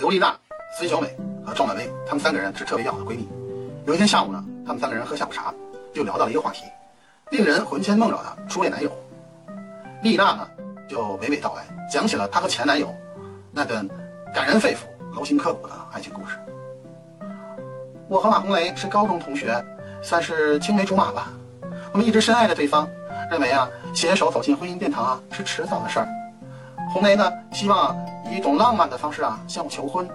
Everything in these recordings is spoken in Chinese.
刘丽娜、孙小美和赵满薇，她们三个人是特别要好的闺蜜。有一天下午呢，她们三个人喝下午茶，就聊到了一个话题，令人魂牵梦绕的初恋男友。丽娜呢，就娓娓道来，讲起了她和前男友那段感人肺腑、劳心刻骨的爱情故事。我和马红雷是高中同学，算是青梅竹马吧。我们一直深爱着对方，认为啊，携手走进婚姻殿堂啊，是迟早的事儿。红雷呢，希望以一种浪漫的方式啊，向我求婚。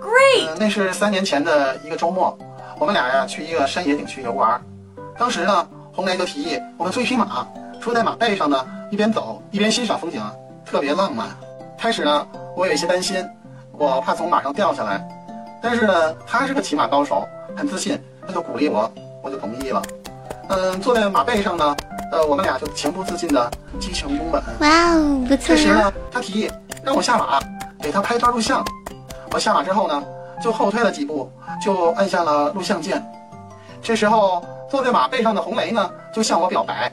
Great！、呃，那是三年前的一个周末，我们俩呀去一个山野景区游玩。当时呢，红雷就提议我们租一匹马，坐在马背上呢，一边走一边欣赏风景，特别浪漫。开始呢，我有一些担心，我怕从马上掉下来。但是呢，他是个骑马高手，很自信，他就鼓励我，我就同意了。嗯，坐在马背上呢，呃，我们俩就情不自禁的激情拥吻。哇哦，不错呀！这时呢，他提议让我下马，给他拍段录像。我下马之后呢，就后退了几步，就按下了录像键。这时候，坐在马背上的红雷呢，就向我表白：“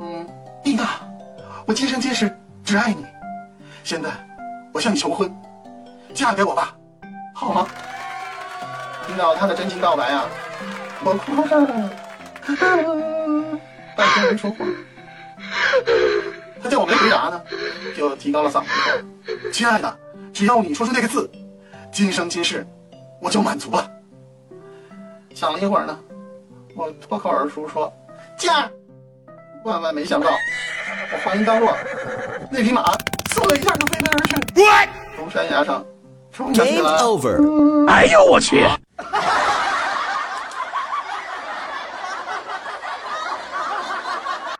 嗯，丽娜，我今生今世只爱你。现在，我向你求婚，嫁给我吧，好吗？”听到他的真情告白啊，我哭了，半天没说话。他见我没回答呢，就提高了嗓子说：“亲爱的，只要你说出那个字，今生今世我就满足了。”想了一会儿呢，我脱口而出说：“驾！”万万没想到，我话音刚落，那匹马嗖的一下就飞奔而去，从山崖上冲下来 Game 了。over. 哎呦我去！